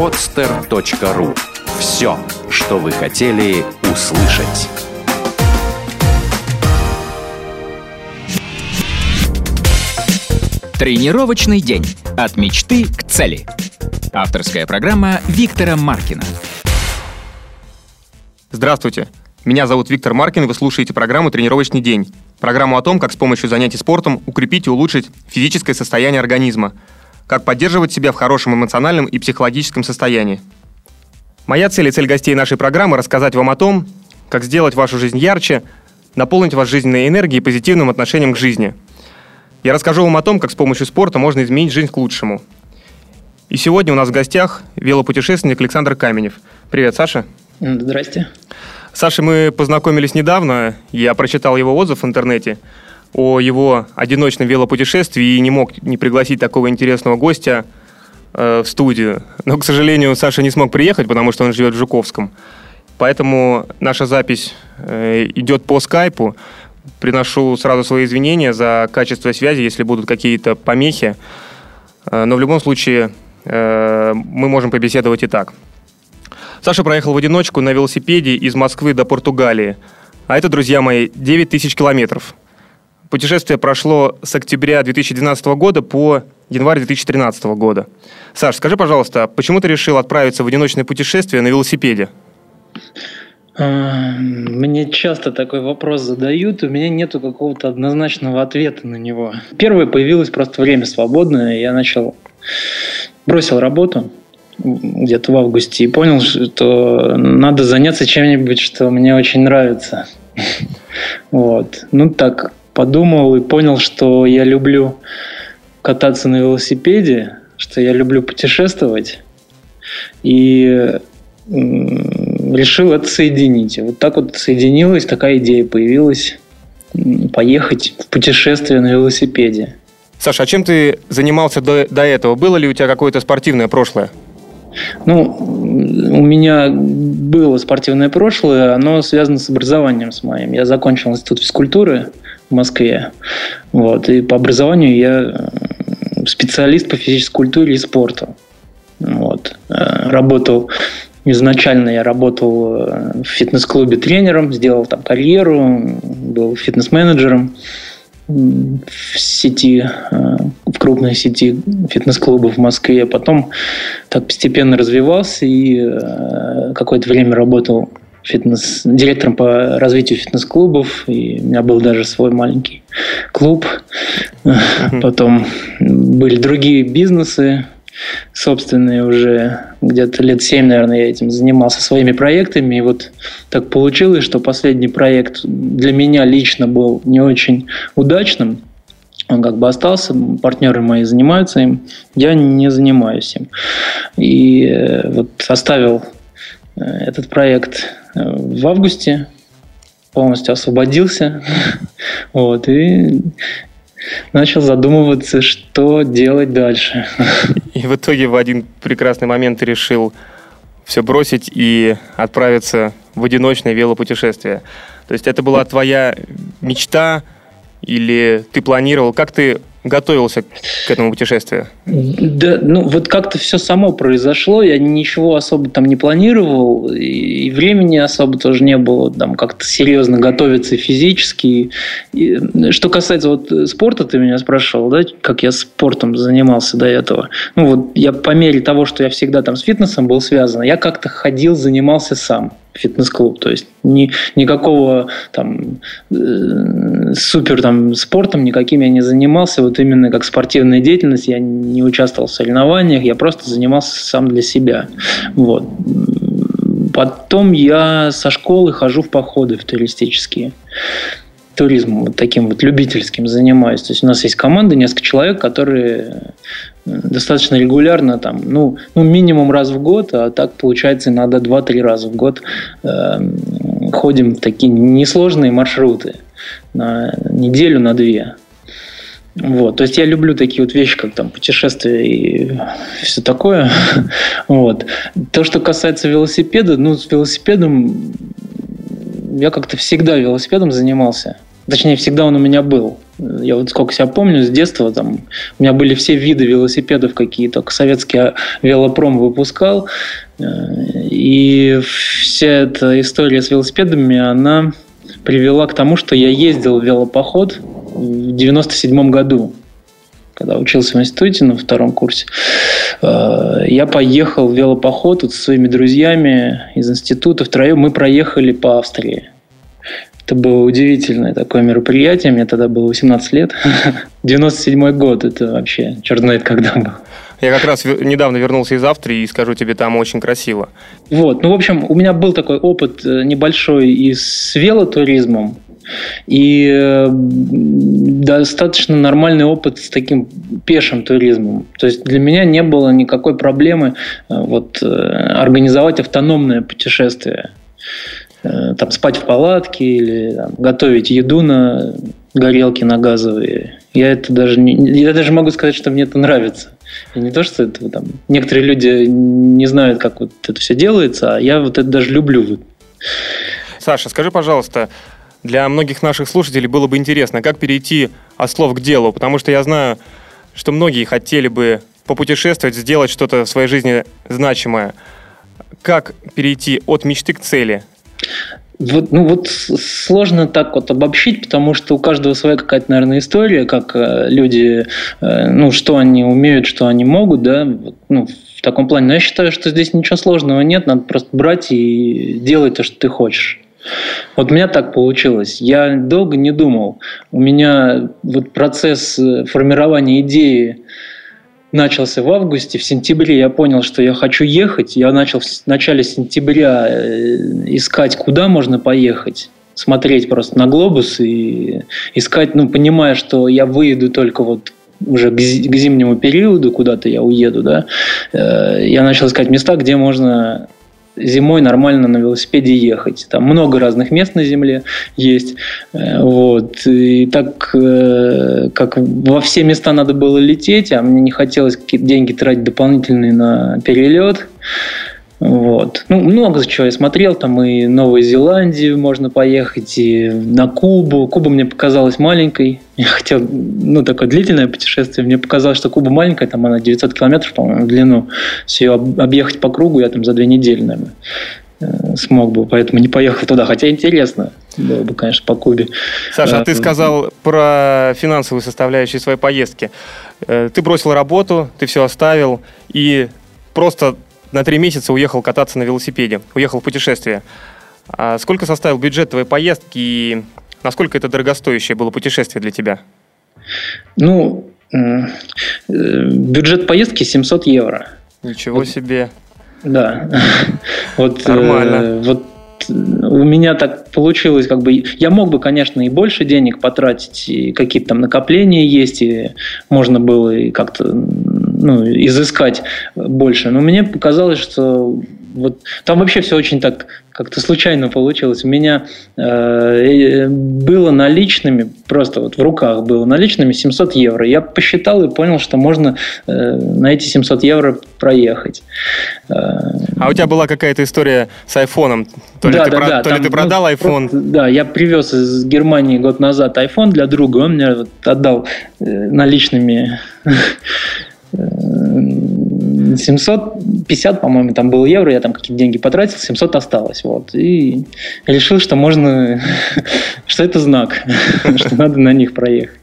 podster.ru Все, что вы хотели услышать. Тренировочный день. От мечты к цели. Авторская программа Виктора Маркина. Здравствуйте. Меня зовут Виктор Маркин, вы слушаете программу «Тренировочный день». Программу о том, как с помощью занятий спортом укрепить и улучшить физическое состояние организма, как поддерживать себя в хорошем эмоциональном и психологическом состоянии. Моя цель и цель гостей нашей программы – рассказать вам о том, как сделать вашу жизнь ярче, наполнить вас жизненной энергией и позитивным отношением к жизни – я расскажу вам о том, как с помощью спорта можно изменить жизнь к лучшему. И сегодня у нас в гостях велопутешественник Александр Каменев. Привет, Саша. Здрасте. Саша, мы познакомились недавно. Я прочитал его отзыв в интернете о его одиночном велопутешествии и не мог не пригласить такого интересного гостя э, в студию. Но, к сожалению, Саша не смог приехать, потому что он живет в Жуковском. Поэтому наша запись э, идет по скайпу. Приношу сразу свои извинения за качество связи, если будут какие-то помехи. Э, но в любом случае э, мы можем побеседовать и так. Саша проехал в одиночку на велосипеде из Москвы до Португалии. А это, друзья мои, 9 тысяч километров. Путешествие прошло с октября 2012 года по январь 2013 года. Саш, скажи, пожалуйста, почему ты решил отправиться в одиночное путешествие на велосипеде? А, мне часто такой вопрос задают, у меня нету какого-то однозначного ответа на него. Первое появилось просто время свободное, я начал бросил работу где-то в августе и понял, что надо заняться чем-нибудь, что мне очень нравится. Вот. Ну так, подумал и понял, что я люблю кататься на велосипеде, что я люблю путешествовать. И решил это соединить. Вот так вот соединилась, такая идея появилась поехать в путешествие на велосипеде. Саша, а чем ты занимался до, до этого? Было ли у тебя какое-то спортивное прошлое? Ну, у меня было спортивное прошлое, оно связано с образованием с моим. Я закончил институт физкультуры в Москве. Вот, и по образованию я специалист по физической культуре и спорту. Вот. Э, работал Изначально я работал э, в фитнес-клубе тренером, сделал там карьеру, был фитнес-менеджером в сети, э, в крупной сети фитнес-клубов в Москве. Потом так постепенно развивался и э, какое-то время работал фитнес, директором по развитию фитнес-клубов, и у меня был даже свой маленький клуб. Потом были другие бизнесы, собственные уже где-то лет семь, наверное, я этим занимался своими проектами. И вот так получилось, что последний проект для меня лично был не очень удачным. Он как бы остался, партнеры мои занимаются им, я не занимаюсь им. И э, вот оставил э, этот проект э, в августе, полностью освободился. Вот, и начал задумываться, что делать дальше. И в итоге в один прекрасный момент решил все бросить и отправиться в одиночное велопутешествие. То есть это была твоя мечта или ты планировал? Как ты готовился к этому путешествию? Да, ну вот как-то все само произошло, я ничего особо там не планировал, и времени особо тоже не было там как-то серьезно готовиться физически. И, что касается вот спорта, ты меня спрашивал, да, как я спортом занимался до этого. Ну вот я по мере того, что я всегда там с фитнесом был связан, я как-то ходил, занимался сам фитнес-клуб. То есть ни, никакого там э, супер там спортом никаким я не занимался. Вот именно как спортивная деятельность я не участвовал в соревнованиях, я просто занимался сам для себя. Вот. Потом я со школы хожу в походы в туристические туризмом вот таким вот любительским занимаюсь. То есть у нас есть команда, несколько человек, которые достаточно регулярно, там, ну, ну, минимум раз в год, а так получается иногда 2-3 раза в год э, ходим в такие несложные маршруты на неделю, на две. Вот, то есть я люблю такие вот вещи, как там путешествия и все такое. Вот. То, что касается велосипеда, ну, с велосипедом я как-то всегда велосипедом занимался. Точнее, всегда он у меня был. Я вот сколько себя помню, с детства там у меня были все виды велосипедов, какие только советский велопром выпускал. Э, и вся эта история с велосипедами, она привела к тому, что я ездил в велопоход в 97 году когда учился в институте на втором курсе, э, я поехал в велопоход вот со своими друзьями из института втроем. Мы проехали по Австрии. Это было удивительное такое мероприятие. Мне тогда было 18 лет. 97 год. Это вообще черт знает когда был. Я как раз недавно вернулся из Австрии и скажу тебе, там очень красиво. Вот, ну, в общем, у меня был такой опыт э, небольшой и с велотуризмом, и э, достаточно нормальный опыт с таким пешим туризмом. То есть для меня не было никакой проблемы э, вот, организовать автономное путешествие. Там спать в палатке или там, готовить еду на горелке на газовые. Я это даже не, я даже могу сказать, что мне это нравится. И не то, что это там некоторые люди не знают, как вот это все делается, а я вот это даже люблю. Саша, скажи, пожалуйста, для многих наших слушателей было бы интересно, как перейти от слов к делу, потому что я знаю, что многие хотели бы попутешествовать, сделать что-то в своей жизни значимое. Как перейти от мечты к цели? Вот, ну вот сложно так вот обобщить, потому что у каждого своя какая-то, наверное, история, как э, люди, э, ну, что они умеют, что они могут, да, ну, в таком плане. Но я считаю, что здесь ничего сложного нет, надо просто брать и делать то, что ты хочешь. Вот у меня так получилось. Я долго не думал. У меня вот процесс э, формирования идеи начался в августе. В сентябре я понял, что я хочу ехать. Я начал в начале сентября э, искать, куда можно поехать смотреть просто на глобус и искать, ну, понимая, что я выеду только вот уже к зимнему периоду куда-то я уеду, да, э, я начал искать места, где можно зимой нормально на велосипеде ехать. Там много разных мест на земле есть. Э, вот. И так э, как во все места надо было лететь, а мне не хотелось какие-то деньги тратить дополнительные на перелет, вот. Ну, много чего я смотрел, там и Новую Зеландию можно поехать, и на Кубу. Куба мне показалась маленькой. Я хотел, ну, такое длительное путешествие. Мне показалось, что Куба маленькая, там она 900 километров, по-моему, в длину. Все ее объехать по кругу я там за две недели, наверное, э, смог бы, поэтому не поехал туда. Хотя интересно было бы, конечно, по Кубе. Саша, а ты э, сказал про финансовую составляющую своей поездки. Э, ты бросил работу, ты все оставил и просто на три месяца уехал кататься на велосипеде, уехал в путешествие. А сколько составил бюджет твоей поездки и насколько это дорогостоящее было путешествие для тебя? Ну, э, бюджет поездки 700 евро. Ничего вот, себе. Да. Вот, э, Нормально. вот у меня так получилось, как бы я мог бы, конечно, и больше денег потратить, и какие-то там накопления есть, и можно было и как-то ну, изыскать больше. Но мне показалось, что вот там вообще все очень так как-то случайно получилось. У меня э, было наличными, просто вот в руках было наличными 700 евро. Я посчитал и понял, что можно э, на эти 700 евро проехать. А у тебя была какая-то история с айфоном? То ли, да, ты, да, про, да, то ли ты продал iPhone? Да, я привез из Германии год назад iPhone для друга, он мне вот отдал э, наличными 750, по-моему, там был евро, я там какие-то деньги потратил, 700 осталось. Вот. И решил, что можно, что это знак, что надо на них проехать.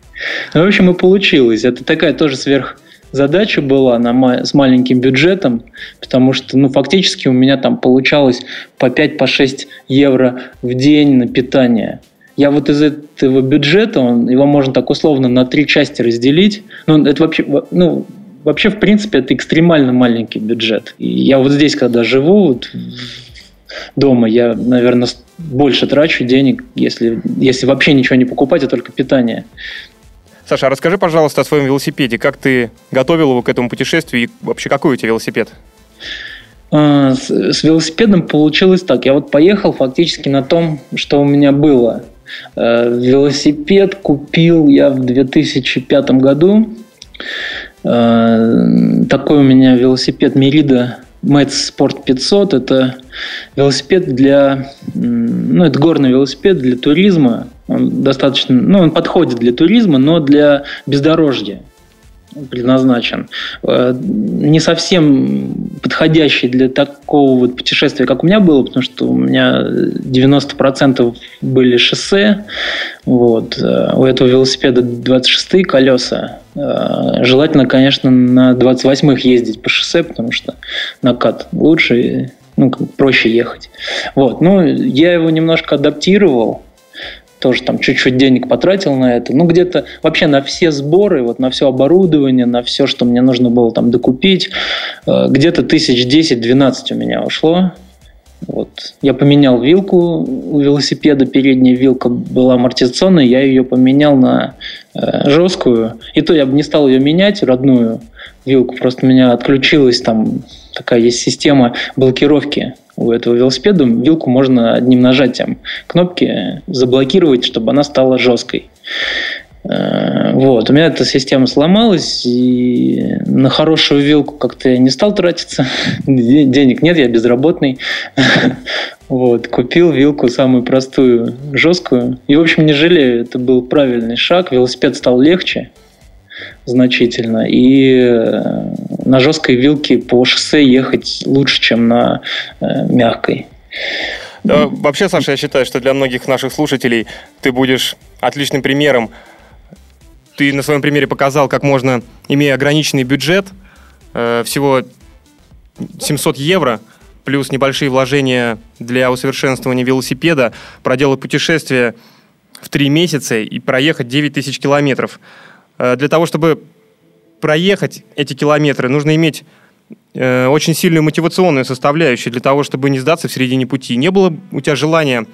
Ну, в общем, и получилось. Это такая тоже сверх задача была на, с маленьким бюджетом, потому что, ну, фактически у меня там получалось по 5-6 по евро в день на питание. Я вот из этого бюджета, он, его можно так условно на три части разделить. Ну, это вообще, ну, вообще, в принципе, это экстремально маленький бюджет. И я вот здесь, когда живу, вот, дома, я, наверное, больше трачу денег, если, если вообще ничего не покупать, а только питание. Саша, а расскажи, пожалуйста, о своем велосипеде. Как ты готовил его к этому путешествию и вообще какой у тебя велосипед? А, с, с велосипедом получилось так. Я вот поехал фактически на том, что у меня было. Э, велосипед купил я в 2005 году. Э, такой у меня велосипед Мерида Мэтс Sport 500. Это велосипед для... Ну, это горный велосипед для туризма. Он достаточно, ну, он подходит для туризма, но для бездорожья предназначен. Э, не совсем подходящий для такого вот путешествия, как у меня было, потому что у меня 90% были шоссе. Вот. Э, у этого велосипеда 26 колеса. Э, желательно, конечно, на 28-х ездить по шоссе, потому что накат лучше, ну, проще ехать. Вот. Ну, я его немножко адаптировал тоже там чуть-чуть денег потратил на это. Ну, где-то вообще на все сборы, вот на все оборудование, на все, что мне нужно было там докупить, э, где-то тысяч 10-12 у меня ушло. Вот. Я поменял вилку у велосипеда, передняя вилка была амортизационная, я ее поменял на э, жесткую. И то я бы не стал ее менять, родную вилку, просто у меня отключилась там такая есть система блокировки у этого велосипеда вилку можно одним нажатием кнопки заблокировать, чтобы она стала жесткой. Э, вот. У меня эта система сломалась, и на хорошую вилку как-то я не стал тратиться. Денег нет, я безработный. Вот. Купил вилку самую простую, жесткую. И, в общем, не жалею, это был правильный шаг. Велосипед стал легче значительно. И э, на жесткой вилке по шоссе ехать лучше, чем на э, мягкой. Вообще, Саша, я считаю, что для многих наших слушателей ты будешь отличным примером. Ты на своем примере показал, как можно, имея ограниченный бюджет, э, всего 700 евро, плюс небольшие вложения для усовершенствования велосипеда, проделать путешествие в три месяца и проехать 9 тысяч километров. Э, для того, чтобы проехать эти километры, нужно иметь э, очень сильную мотивационную составляющую для того, чтобы не сдаться в середине пути. Не было у тебя желания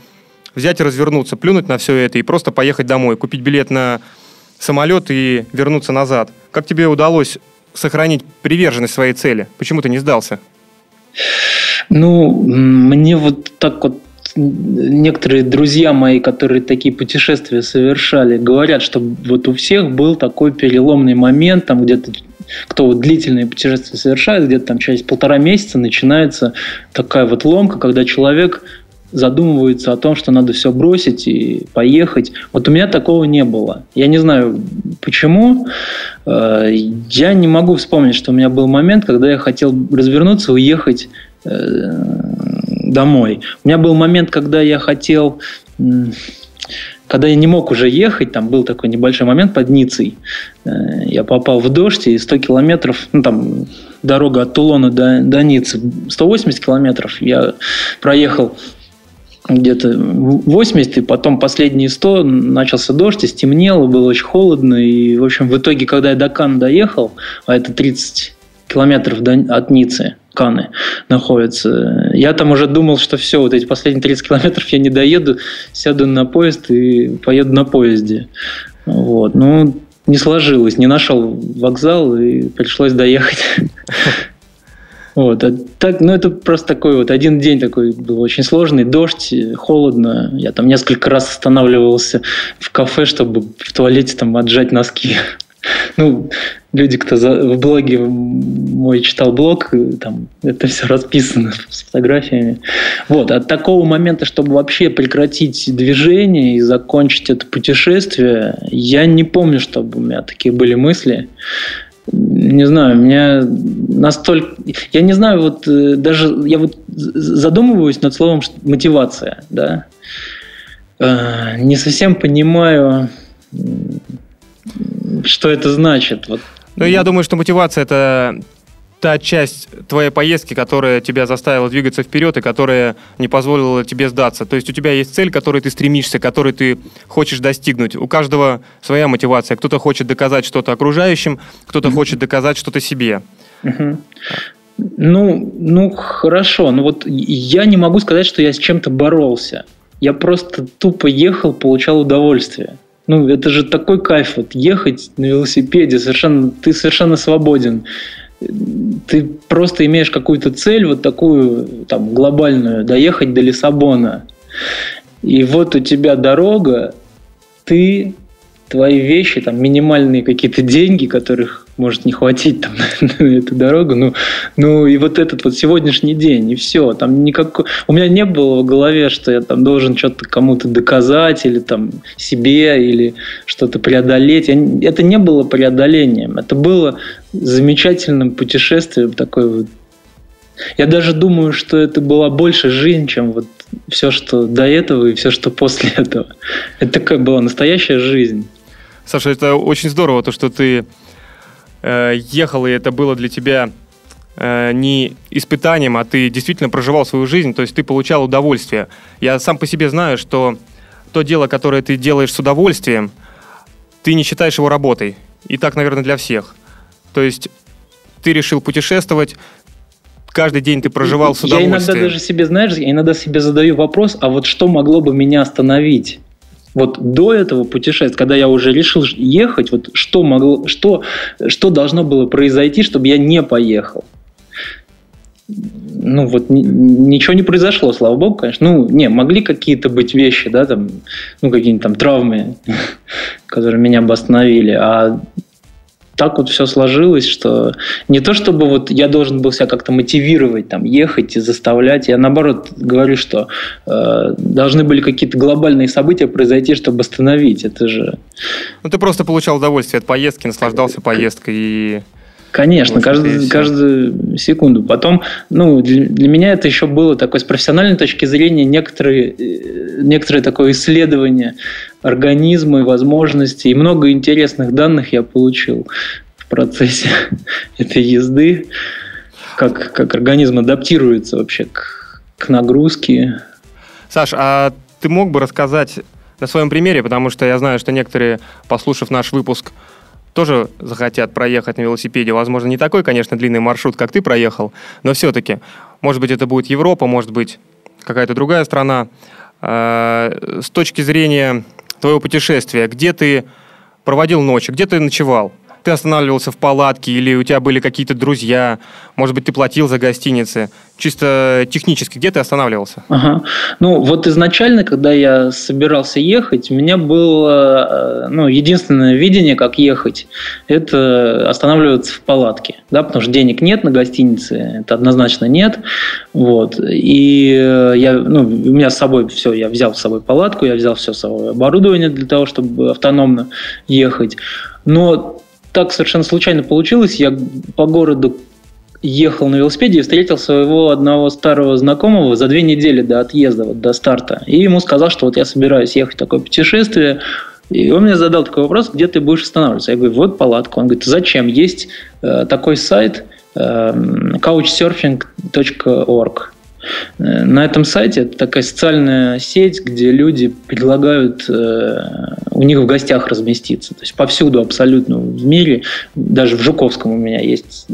взять и развернуться, плюнуть на все это и просто поехать домой, купить билет на самолет и вернуться назад. Как тебе удалось сохранить приверженность своей цели? Почему ты не сдался? Ну, мне вот так вот некоторые друзья мои, которые такие путешествия совершали, говорят, что вот у всех был такой переломный момент, там где-то кто вот длительные путешествия совершает, где-то там через полтора месяца начинается такая вот ломка, когда человек задумывается о том, что надо все бросить и поехать. Вот у меня такого не было. Я не знаю почему. Э, я не могу вспомнить, что у меня был момент, когда я хотел развернуться, уехать э, домой. У меня был момент, когда я хотел когда я не мог уже ехать, там был такой небольшой момент под Ницей. Э, я попал в дождь, и 100 километров, ну там дорога от Тулона до, до Ниццы, 180 километров я проехал где-то 80, и потом последние 100 начался дождь, и стемнело, было очень холодно, и, в общем, в итоге, когда я до Кан доехал, а это 30 километров от Ниццы, Каны находятся. Я там уже думал, что все, вот эти последние 30 километров я не доеду, сяду на поезд и поеду на поезде. Вот. Ну, не сложилось, не нашел вокзал и пришлось доехать. Вот, а так, ну это просто такой вот один день такой был очень сложный, дождь, холодно. Я там несколько раз останавливался в кафе, чтобы в туалете там отжать носки. Ну, люди, кто за, в блоге мой читал блог, там это все расписано с фотографиями. Вот, от такого момента, чтобы вообще прекратить движение и закончить это путешествие, я не помню, чтобы у меня такие были мысли. Не знаю, меня настолько... Я не знаю, вот э, даже я вот задумываюсь над словом мотивация, да. Э, не совсем понимаю, что это значит. Вот. Ну, я думаю, что мотивация это та часть твоей поездки, которая тебя заставила двигаться вперед и которая не позволила тебе сдаться. То есть у тебя есть цель, к которой ты стремишься, которой ты хочешь достигнуть. У каждого своя мотивация. Кто-то хочет доказать что-то окружающим, кто-то mm-hmm. хочет доказать что-то себе. Mm-hmm. Ну, ну хорошо, но вот я не могу сказать, что я с чем-то боролся. Я просто тупо ехал, получал удовольствие. Ну, это же такой кайф, вот ехать на велосипеде, совершенно, ты совершенно свободен. Ты просто имеешь какую-то цель, вот такую там глобальную, доехать до Лиссабона. И вот у тебя дорога, ты, твои вещи, там минимальные какие-то деньги, которых может не хватить там на, эту дорогу. Ну, ну и вот этот вот сегодняшний день, и все. Там никак... У меня не было в голове, что я там должен что-то кому-то доказать, или там себе, или что-то преодолеть. Я... Это не было преодолением. Это было замечательным путешествием такой вот я даже думаю, что это была больше жизнь, чем вот все, что до этого и все, что после этого. Это такая была настоящая жизнь. Саша, это очень здорово, то, что ты э, ехал, и это было для тебя э, не испытанием, а ты действительно проживал свою жизнь, то есть ты получал удовольствие. Я сам по себе знаю, что то дело, которое ты делаешь с удовольствием, ты не считаешь его работой. И так, наверное, для всех. То есть ты решил путешествовать, каждый день ты проживал с удовольствием. Я иногда даже себе, знаешь, я иногда себе задаю вопрос, а вот что могло бы меня остановить? Вот до этого путешествия, когда я уже решил ехать, вот что могло, что, что должно было произойти, чтобы я не поехал? Ну вот ничего не произошло, слава богу, конечно. Ну, не, могли какие-то быть вещи, да, там, ну, какие-нибудь там травмы, которые меня бы остановили, а так вот все сложилось, что не то чтобы вот я должен был себя как-то мотивировать, там, ехать и заставлять. Я наоборот говорю, что э, должны были какие-то глобальные события произойти, чтобы остановить. Это же... Ну, ты просто получал удовольствие от поездки, наслаждался поездкой и... Конечно, каждую, каждую секунду. Потом, ну, для, для меня это еще было такое с профессиональной точки зрения некоторые, э, некоторое такое исследование организма и возможностей. И много интересных данных я получил в процессе этой езды, как, как организм адаптируется вообще к, к нагрузке. Саш, а ты мог бы рассказать на своем примере, потому что я знаю, что некоторые, послушав наш выпуск, тоже захотят проехать на велосипеде. Возможно, не такой, конечно, длинный маршрут, как ты проехал, но все-таки, может быть, это будет Европа, может быть, какая-то другая страна. А, с точки зрения твоего путешествия, где ты проводил ночи, где ты ночевал? Ты останавливался в палатке или у тебя были какие-то друзья, может быть, ты платил за гостиницы. Чисто технически, где ты останавливался? Ага. Ну, вот изначально, когда я собирался ехать, у меня было э, ну, единственное видение, как ехать, это останавливаться в палатке, да, потому что денег нет на гостинице, это однозначно нет. Вот. И э, я, ну, у меня с собой все, я взял с собой палатку, я взял все с собой оборудование для того, чтобы автономно ехать. Но так совершенно случайно получилось. Я по городу ехал на велосипеде и встретил своего одного старого знакомого за две недели до отъезда, вот, до старта. И ему сказал, что вот я собираюсь ехать в такое путешествие. И он мне задал такой вопрос, где ты будешь останавливаться? Я говорю, вот палатка. Он говорит, зачем? Есть э, такой сайт э, couchsurfing.org. Э, на этом сайте это такая социальная сеть, где люди предлагают э, у них в гостях разместиться. То есть повсюду абсолютно в мире, даже в Жуковском у меня есть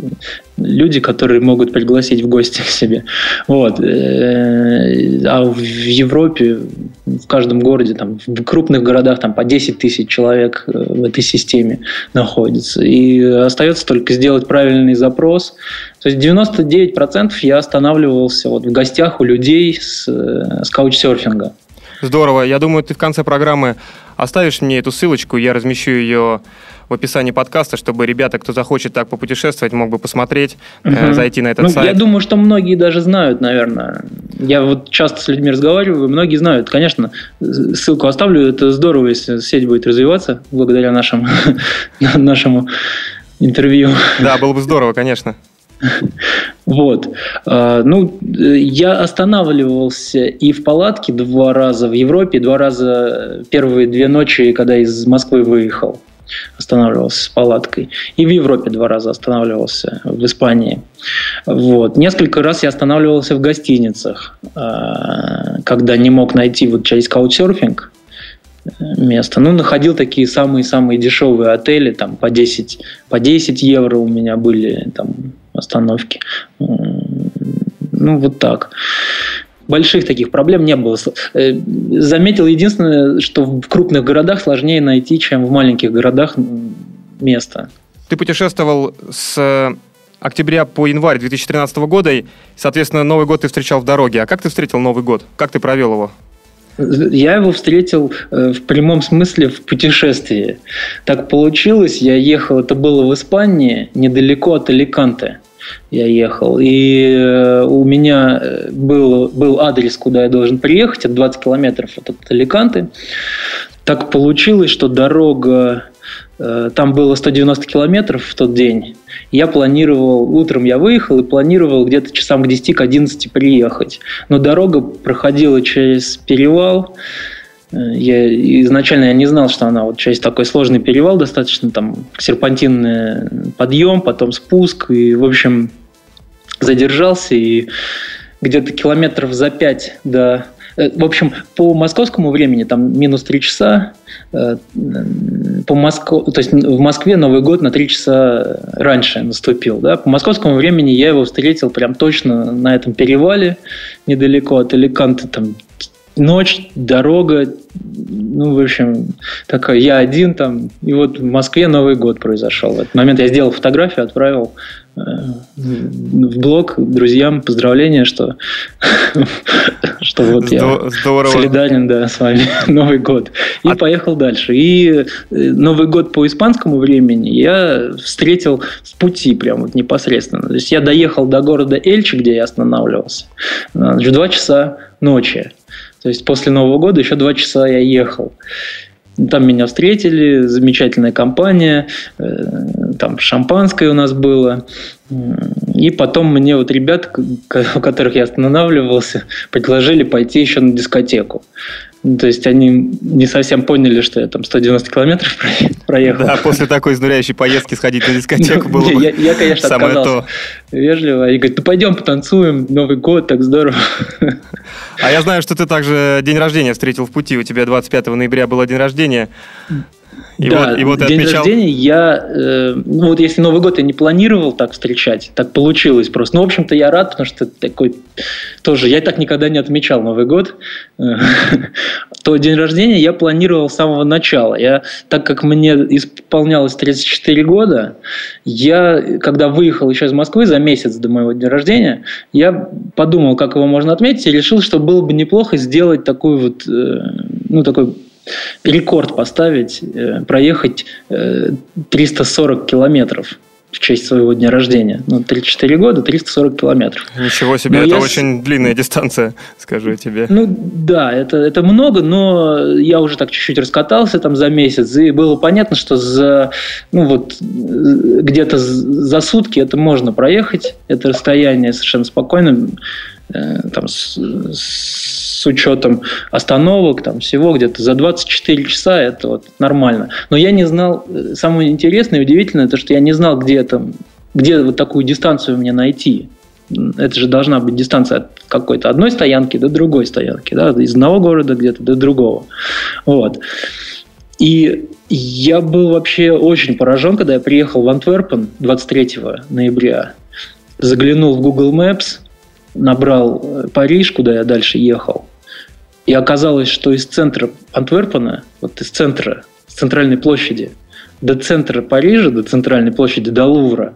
люди, которые могут пригласить в гости к себе. Вот. Э, а в Европе, в каждом городе, там, в крупных городах там, по 10 тысяч человек в этой системе находится. И остается только сделать правильный запрос. То есть 99% я останавливался вот в гостях у людей с, с каучсерфинга. Здорово. Я думаю, ты в конце программы оставишь мне эту ссылочку, я размещу ее в описании подкаста, чтобы ребята, кто захочет так попутешествовать, мог бы посмотреть, угу. э, зайти на этот ну, сайт. Я думаю, что многие даже знают, наверное. Я вот часто с людьми разговариваю, многие знают. Конечно, ссылку оставлю. Это здорово, если сеть будет развиваться благодаря нашему, нашему интервью. Да, было бы здорово, конечно. Вот. А, ну, я останавливался и в палатке два раза в Европе, два раза первые две ночи, когда из Москвы выехал, останавливался с палаткой. И в Европе два раза останавливался, в Испании. Вот. Несколько раз я останавливался в гостиницах, а, когда не мог найти вот через каучсерфинг место. Ну, находил такие самые-самые дешевые отели, там по 10, по 10 евро у меня были там остановки. Ну, вот так. Больших таких проблем не было. Э, заметил единственное, что в крупных городах сложнее найти, чем в маленьких городах место. Ты путешествовал с октября по январь 2013 года, и, соответственно, Новый год ты встречал в дороге. А как ты встретил Новый год? Как ты провел его? Я его встретил э, в прямом смысле в путешествии. Так получилось, я ехал, это было в Испании, недалеко от Аликанте я ехал. И э, у меня э, был, был адрес, куда я должен приехать, от 20 километров от Аликанты. Так получилось, что дорога там было 190 километров в тот день. Я планировал, утром я выехал и планировал где-то часам к 10, к 11 приехать. Но дорога проходила через перевал. Я изначально я не знал, что она вот часть такой сложный перевал, достаточно там серпантинный подъем, потом спуск, и, в общем, задержался, и где-то километров за пять до Э, в общем, по московскому времени там минус 3 часа. Э, по Москве, то есть в Москве Новый год на 3 часа раньше наступил. Да? По московскому времени я его встретил прям точно на этом перевале, недалеко от Аликанты, там ночь, дорога, ну, в общем, такой, я один там, и вот в Москве Новый год произошел. В этот момент я сделал фотографию, отправил э, в блог друзьям поздравления, что, что вот я Здорово. солидарен да, с вами Новый год. И а... поехал дальше. И э, Новый год по испанскому времени я встретил с пути прям вот непосредственно. То есть я доехал до города Эльчи, где я останавливался, в два часа ночи. То есть после Нового года еще два часа я ехал. Там меня встретили, замечательная компания, э, там шампанское у нас было. И потом мне вот ребят, у которых я останавливался, предложили пойти еще на дискотеку. Ну, то есть они не совсем поняли, что я там 190 километров проехал. Да, после такой изнуряющей поездки сходить на дискотеку было бы Я, конечно, самое отказался то. вежливо. И говорит, ну пойдем потанцуем, Новый год, так здорово. А я знаю, что ты также день рождения встретил в пути. У тебя 25 ноября было день рождения. И да, вот, и вот день отмечал... рождения я, э, ну вот если Новый год я не планировал так встречать, так получилось просто. Ну, в общем-то, я рад, потому что такой тоже, я так никогда не отмечал Новый год. То день рождения я планировал с самого начала. Я, так как мне исполнялось 34 года, я, когда выехал еще из Москвы за месяц до моего дня рождения, я подумал, как его можно отметить, и решил, что было бы неплохо сделать такую вот, э, ну, такой рекорд поставить, э, проехать 340 э, километров в честь своего дня рождения. Ну, 34 года, 340 километров. Ничего себе, но это я... очень длинная дистанция, скажу тебе. Ну, да, это, это много, но я уже так чуть-чуть раскатался там за месяц, и было понятно, что за, ну, вот, где-то за сутки это можно проехать, это расстояние совершенно спокойно, э, там, с, с с учетом остановок, там всего где-то за 24 часа это вот нормально. Но я не знал, э, самое интересное и удивительное, то, что я не знал, где, там, где вот такую дистанцию мне найти. Это же должна быть дистанция от какой-то одной стоянки до другой стоянки, да, из одного города где-то до другого. Вот. И я был вообще очень поражен, когда я приехал в Антверпен 23 ноября, заглянул в Google Maps, набрал э, Париж, куда я дальше ехал, и оказалось, что из центра Антверпена, вот из центра, с центральной площади, до центра Парижа, до центральной площади, до Лувра,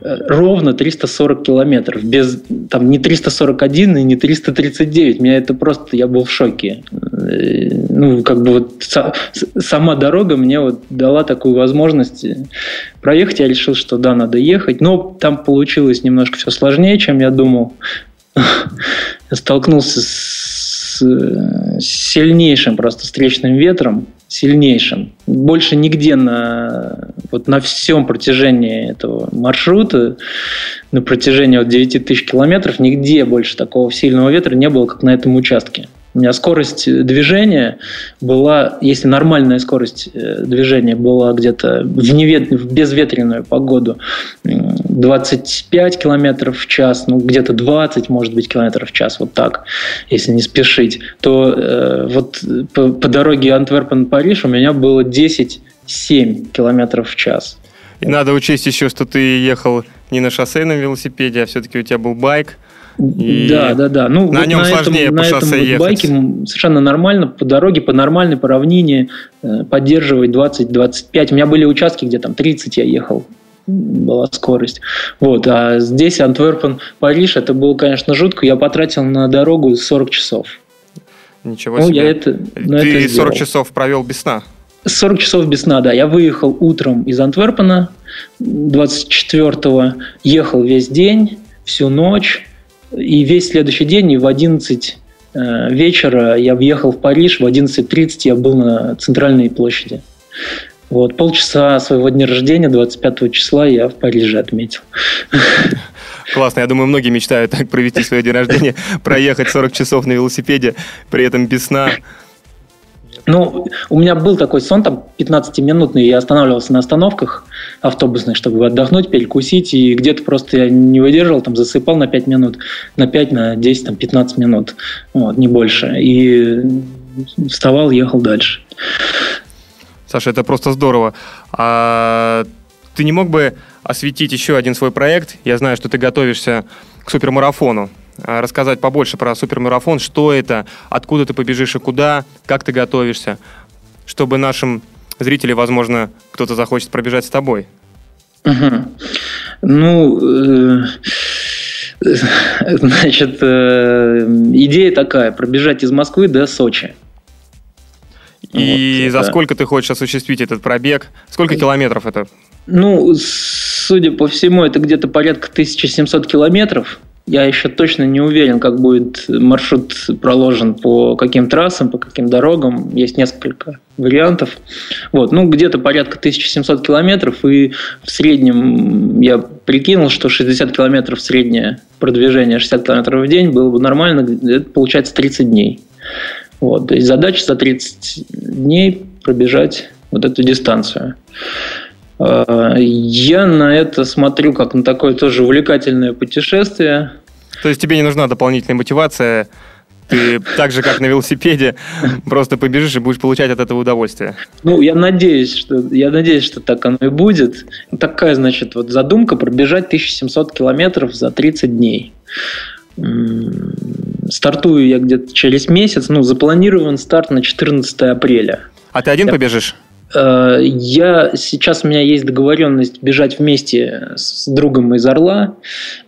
э, ровно 340 километров. Без, там, не 341 и не 339. Меня это просто, я был в шоке. Э, ну, как бы вот сама дорога мне вот дала такую возможность проехать. Я решил, что да, надо ехать. Но там получилось немножко все сложнее, чем я думал. Я столкнулся с с сильнейшим просто встречным ветром, сильнейшим. Больше нигде на, вот на всем протяжении этого маршрута, на протяжении вот 9 тысяч километров, нигде больше такого сильного ветра не было, как на этом участке. У меня скорость движения была, если нормальная скорость э, движения была где-то в, невет... в безветренную погоду 25 километров в час, ну где-то 20, может быть, километров в час, вот так, если не спешить, то э, вот по, по дороге Антверпен-Париж у меня было 10-7 километров в час. И надо учесть еще, что ты ехал не на шоссейном велосипеде, а все-таки у тебя был байк, и да, да, да. Ну, на вот нем на сложнее этом, по на этом ехать. байке совершенно нормально по дороге, по нормальной, по равнине э, поддерживать 20-25. У меня были участки, где там 30 я ехал была скорость. Вот. А здесь Антверпен, Париж, это было, конечно, жутко. Я потратил на дорогу 40 часов. Ничего ну, себе. Я это, ну, Ты это 40 часов провел без сна? 40 часов без сна, да. Я выехал утром из Антверпена 24-го, ехал весь день, всю ночь, и весь следующий день, и в 11 э, вечера я въехал в Париж, в 11.30 я был на центральной площади. Вот, полчаса своего дня рождения, 25 числа, я в Париже отметил. Классно. Я думаю, многие мечтают так провести свой день рождения, проехать 40 часов на велосипеде, при этом без сна. Ну, у меня был такой сон, там, 15-минутный, я останавливался на остановках автобусных, чтобы отдохнуть, перекусить, и где-то просто я не выдерживал, там, засыпал на 5 минут, на 5, на 10, там, 15 минут, вот, не больше, и вставал, ехал дальше. Саша, это просто здорово. А ты не мог бы осветить еще один свой проект? Я знаю, что ты готовишься к супермарафону. А рассказать побольше про супермарафон, что это, откуда ты побежишь и куда, как ты готовишься, чтобы нашим зрителям, возможно, кто-то захочет пробежать с тобой. Угу. Ну, э, значит, э, идея такая, пробежать из Москвы до Сочи. И вот, за да. сколько ты хочешь осуществить этот пробег? Сколько километров это? Ну, судя по всему, это где-то порядка 1700 километров. Я еще точно не уверен, как будет маршрут проложен, по каким трассам, по каким дорогам. Есть несколько вариантов. Вот, ну, где-то порядка 1700 километров, и в среднем я прикинул, что 60 километров среднее продвижение, 60 километров в день было бы нормально, это получается 30 дней. Вот, то есть задача за 30 дней пробежать вот эту дистанцию. А, я на это смотрю как на такое тоже увлекательное путешествие. То есть тебе не нужна дополнительная мотивация, ты так же, как на велосипеде, просто побежишь и будешь получать от этого удовольствие. Ну, я надеюсь, что, я надеюсь, что так оно и будет. Такая, значит, вот задумка пробежать 1700 километров за 30 дней. Стартую я где-то через месяц, ну, запланирован старт на 14 апреля. А ты один я... побежишь? Э, я сейчас у меня есть договоренность бежать вместе с другом из Орла.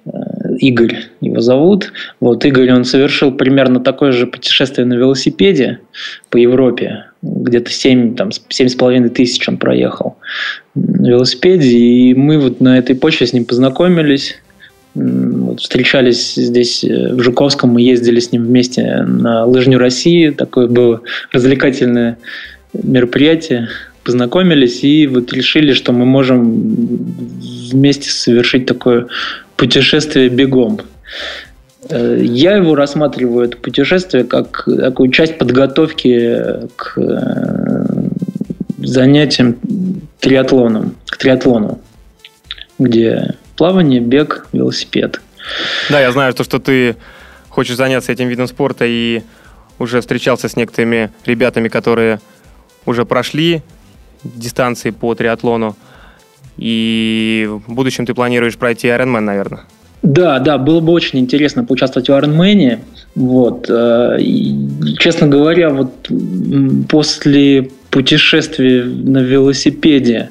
Э, Игорь его зовут. Вот Игорь, он совершил примерно такое же путешествие на велосипеде по Европе. Где-то 7, там, 7,5 тысяч он проехал на велосипеде. И мы вот на этой почве с ним познакомились. Вот, встречались здесь э, в Жуковском, мы ездили с ним вместе на лыжню России. Такое было развлекательное мероприятие познакомились и вот решили, что мы можем вместе совершить такое путешествие бегом. Э, я его рассматриваю, это путешествие, как такую часть подготовки к э, занятиям триатлоном, к триатлону, где плавание, бег, велосипед. Да, я знаю, то, что ты хочешь заняться этим видом спорта и уже встречался с некоторыми ребятами, которые уже прошли дистанции по триатлону. И в будущем ты планируешь пройти Ironman, наверное. Да, да, было бы очень интересно поучаствовать в Ironman. Вот. Э, и, честно говоря, вот после путешествия на велосипеде,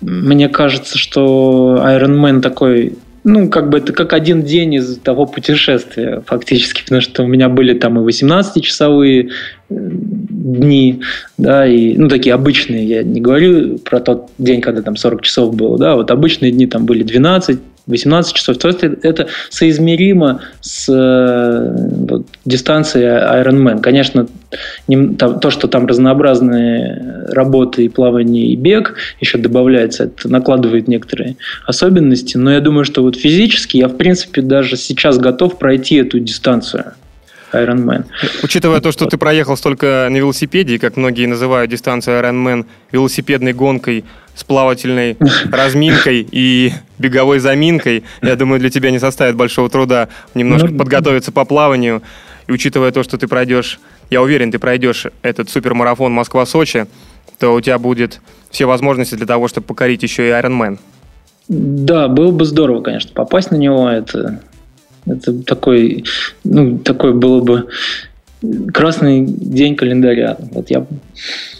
мне кажется, что Ironman такой ну, как бы это как один день из того путешествия фактически, потому что у меня были там и 18-часовые э, дни, да, и, ну, такие обычные, я не говорю про тот день, когда там 40 часов было, да, вот обычные дни там были 12, 18 часов. То есть это соизмеримо с э, вот, дистанцией Ironman. Конечно, не, там, то, что там разнообразные работы и плавание, и бег еще добавляется, это накладывает некоторые особенности. Но я думаю, что вот физически я, в принципе, даже сейчас готов пройти эту дистанцию. Ironman. Учитывая то, что ты проехал столько на велосипеде, как многие называют дистанцию Ironman велосипедной гонкой с плавательной разминкой и беговой заминкой, я думаю, для тебя не составит большого труда немножко ну, подготовиться по плаванию. И учитывая то, что ты пройдешь, я уверен, ты пройдешь этот супермарафон Москва-Сочи, то у тебя будет все возможности для того, чтобы покорить еще и Ironman. Да, было бы здорово, конечно, попасть на него. Это это такой, ну, такой было бы красный день календаря. Вот я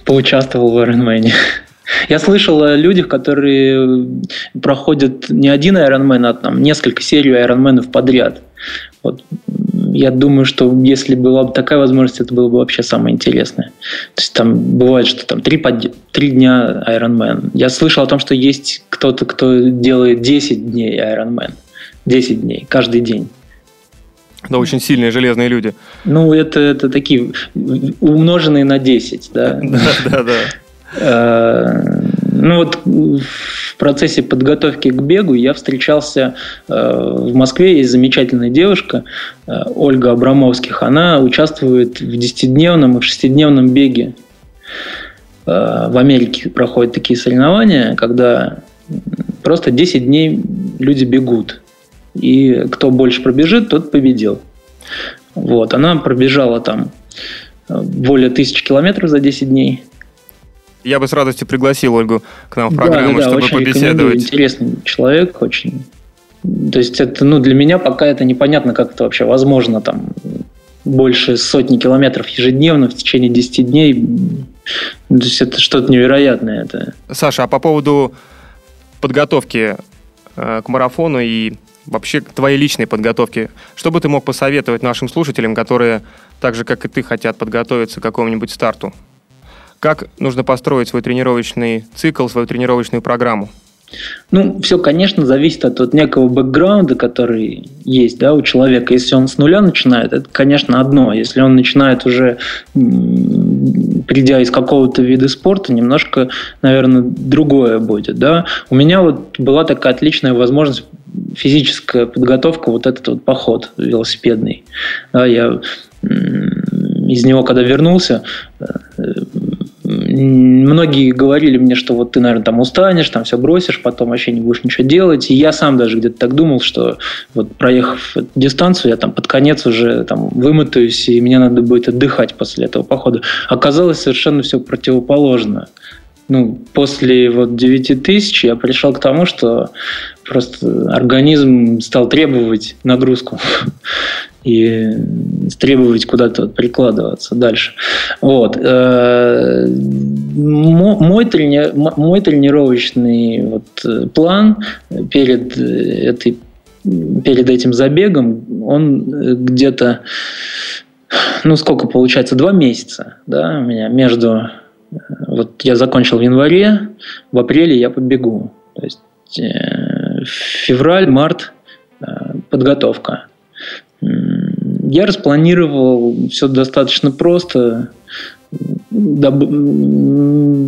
поучаствовал в Ironman. Я слышал о людях, которые проходят не один Ironman, а там несколько серий Ironman подряд. Вот. я думаю, что если была бы такая возможность, это было бы вообще самое интересное. То есть там бывает, что там три, под... три дня Ironman. Я слышал о том, что есть кто-то, кто делает 10 дней Ironman. 10 дней, каждый день. Да, очень сильные железные люди. Ну, это, это такие умноженные на 10, да. Да, да, да. Э, ну вот в процессе подготовки к бегу я встречался э, в Москве, есть замечательная девушка э, Ольга Абрамовских. Она участвует в 10-дневном и в 6-дневном беге. В Америке проходят такие соревнования, когда просто 10 дней люди бегут. И кто больше пробежит, тот победил. Вот, она пробежала там более тысячи километров за 10 дней. Я бы с радостью пригласил Ольгу к нам в программу, да, да, чтобы очень побеседовать. Интересный человек, очень. То есть это, ну, для меня пока это непонятно, как это вообще возможно там больше сотни километров ежедневно в течение 10 дней. То есть это что-то невероятное. Это. Саша, а по поводу подготовки э, к марафону и вообще к твоей личной подготовке, что бы ты мог посоветовать нашим слушателям, которые так же, как и ты, хотят подготовиться к какому-нибудь старту? Как нужно построить свой тренировочный цикл, свою тренировочную программу? Ну, все, конечно, зависит от, от некого бэкграунда, который есть да, у человека. Если он с нуля начинает, это, конечно, одно. Если он начинает уже, придя из какого-то вида спорта, немножко, наверное, другое будет. Да? У меня вот была такая отличная возможность физическая подготовка, вот этот вот поход велосипедный. Да, я из него, когда вернулся, э, многие говорили мне, что вот ты, наверное, там устанешь, там все бросишь, потом вообще не будешь ничего делать. И я сам даже где-то так думал, что вот проехав дистанцию, я там под конец уже там вымотаюсь, и мне надо будет отдыхать после этого похода. Оказалось совершенно все противоположно. Ну, после вот 9 тысяч я пришел к тому, что просто организм стал требовать нагрузку и требовать куда-то прикладываться дальше. Вот. Э, мой, трени... мой тренировочный вот э, план перед, этой... перед этим забегом, он где-то, ну сколько получается, два месяца да, у меня между... Вот я закончил в январе, в апреле я побегу. То есть э, февраль, март подготовка я распланировал все достаточно просто.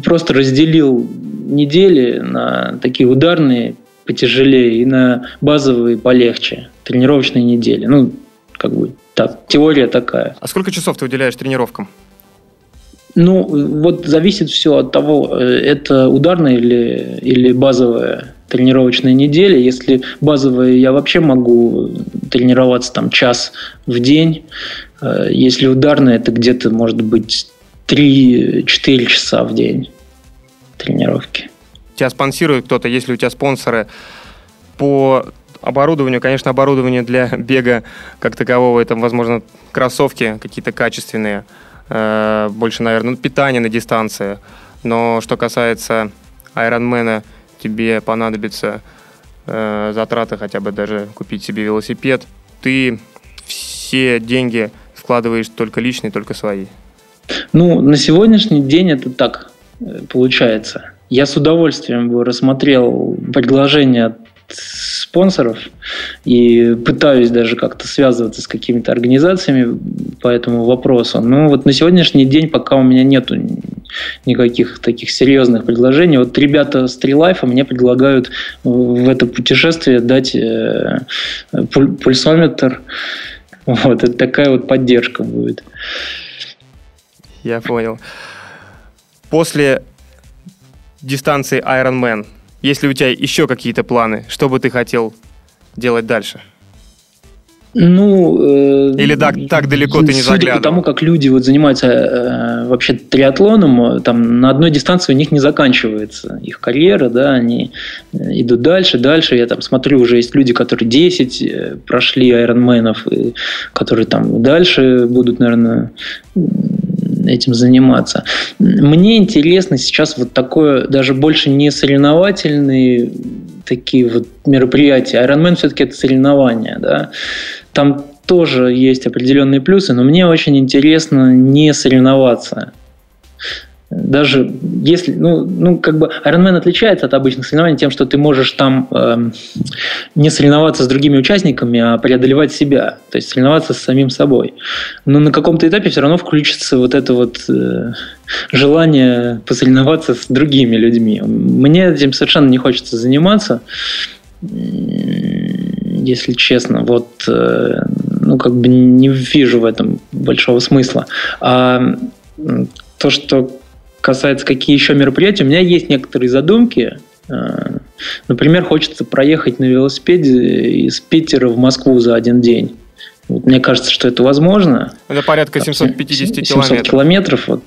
Просто разделил недели на такие ударные потяжелее и на базовые полегче. Тренировочные недели. Ну, как бы так, теория такая. А сколько часов ты уделяешь тренировкам? Ну, вот зависит все от того, э, это ударная или, или базовая тренировочная неделя. Если базовая, я вообще могу тренироваться там час в день. Э, если ударная, это где-то может быть 3-4 часа в день тренировки. Тебя спонсирует кто-то, если у тебя спонсоры по оборудованию, конечно, оборудование для бега как такового, это, возможно, кроссовки какие-то качественные, больше, наверное, ну, питание на дистанции. Но что касается Айронмена, тебе понадобится э, затраты хотя бы даже купить себе велосипед, ты все деньги вкладываешь только личные, только свои. Ну, на сегодняшний день это так э, получается. Я с удовольствием бы рассмотрел предложение спонсоров и пытаюсь даже как-то связываться с какими-то организациями по этому вопросу. Но вот на сегодняшний день пока у меня нету никаких таких серьезных предложений. Вот ребята с Трилайфа мне предлагают в это путешествие дать э, пульсометр. Вот, это такая вот поддержка будет. Я понял. После дистанции Ironman если у тебя еще какие-то планы, что бы ты хотел делать дальше? Ну, э, или так, так далеко ты не заглядывал? По тому, как люди вот занимаются э, вообще триатлоном, там на одной дистанции у них не заканчивается их карьера, да, они э, идут дальше, дальше. Я там смотрю, уже есть люди, которые 10 э, прошли айронменов, которые там дальше будут, наверное, этим заниматься. Мне интересно сейчас вот такое, даже больше не соревновательные такие вот мероприятия. Ironman все-таки это соревнования, да. Там тоже есть определенные плюсы, но мне очень интересно не соревноваться. Даже если, ну, ну, как бы Ironman отличается от обычных соревнований тем, что ты можешь там э, не соревноваться с другими участниками, а преодолевать себя, то есть соревноваться с самим собой. Но на каком-то этапе все равно включится вот это вот э, желание посоревноваться с другими людьми. Мне этим совершенно не хочется заниматься если честно. Вот, э, ну, как бы не вижу в этом большого смысла. А то, что касается какие еще мероприятия, у меня есть некоторые задумки. Э, например, хочется проехать на велосипеде из Питера в Москву за один день. Вот мне кажется, что это возможно. Это порядка 750 700 километров. километров. Вот,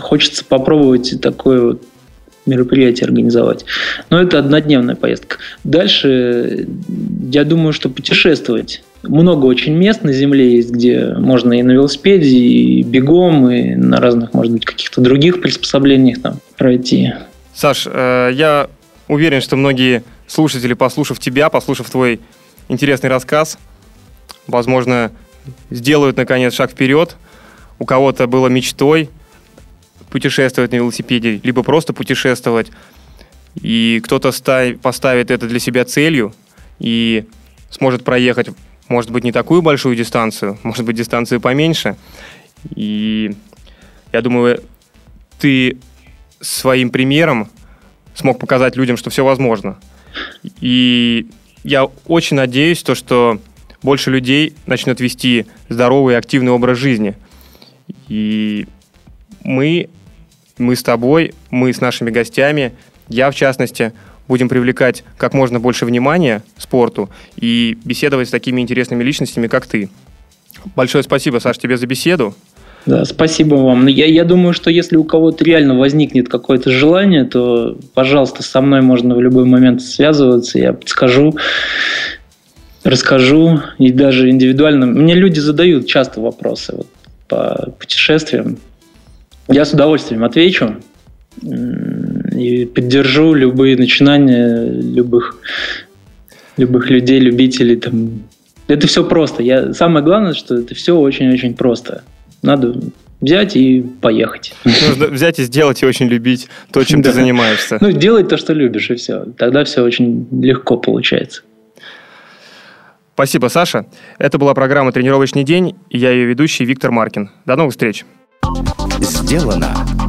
хочется попробовать такое вот мероприятие организовать. Но это однодневная поездка. Дальше, я думаю, что путешествовать. Много очень мест на Земле есть, где можно и на велосипеде, и бегом, и на разных, может быть, каких-то других приспособлениях там пройти. Саш, э, я уверен, что многие слушатели, послушав тебя, послушав твой интересный рассказ, возможно, сделают, наконец, шаг вперед. У кого-то было мечтой – путешествовать на велосипеде, либо просто путешествовать. И кто-то поставит это для себя целью и сможет проехать, может быть, не такую большую дистанцию, может быть, дистанцию поменьше. И я думаю, ты своим примером смог показать людям, что все возможно. И я очень надеюсь, то, что больше людей начнут вести здоровый и активный образ жизни. И мы мы с тобой, мы с нашими гостями, я в частности, будем привлекать как можно больше внимания спорту и беседовать с такими интересными личностями, как ты. Большое спасибо, Саш, тебе за беседу. Да, спасибо вам. Я, я думаю, что если у кого-то реально возникнет какое-то желание, то, пожалуйста, со мной можно в любой момент связываться, я подскажу, расскажу, и даже индивидуально. Мне люди задают часто вопросы вот, по путешествиям, я с удовольствием отвечу и поддержу любые начинания любых, любых людей, любителей. Там. Это все просто. Я, самое главное, что это все очень-очень просто. Надо взять и поехать. Нужно взять и сделать и очень любить то, чем ты занимаешься. Ну, делать то, что любишь, и все. Тогда все очень легко получается. Спасибо, Саша. Это была программа «Тренировочный день», и я ее ведущий Виктор Маркин. До новых встреч. Сделано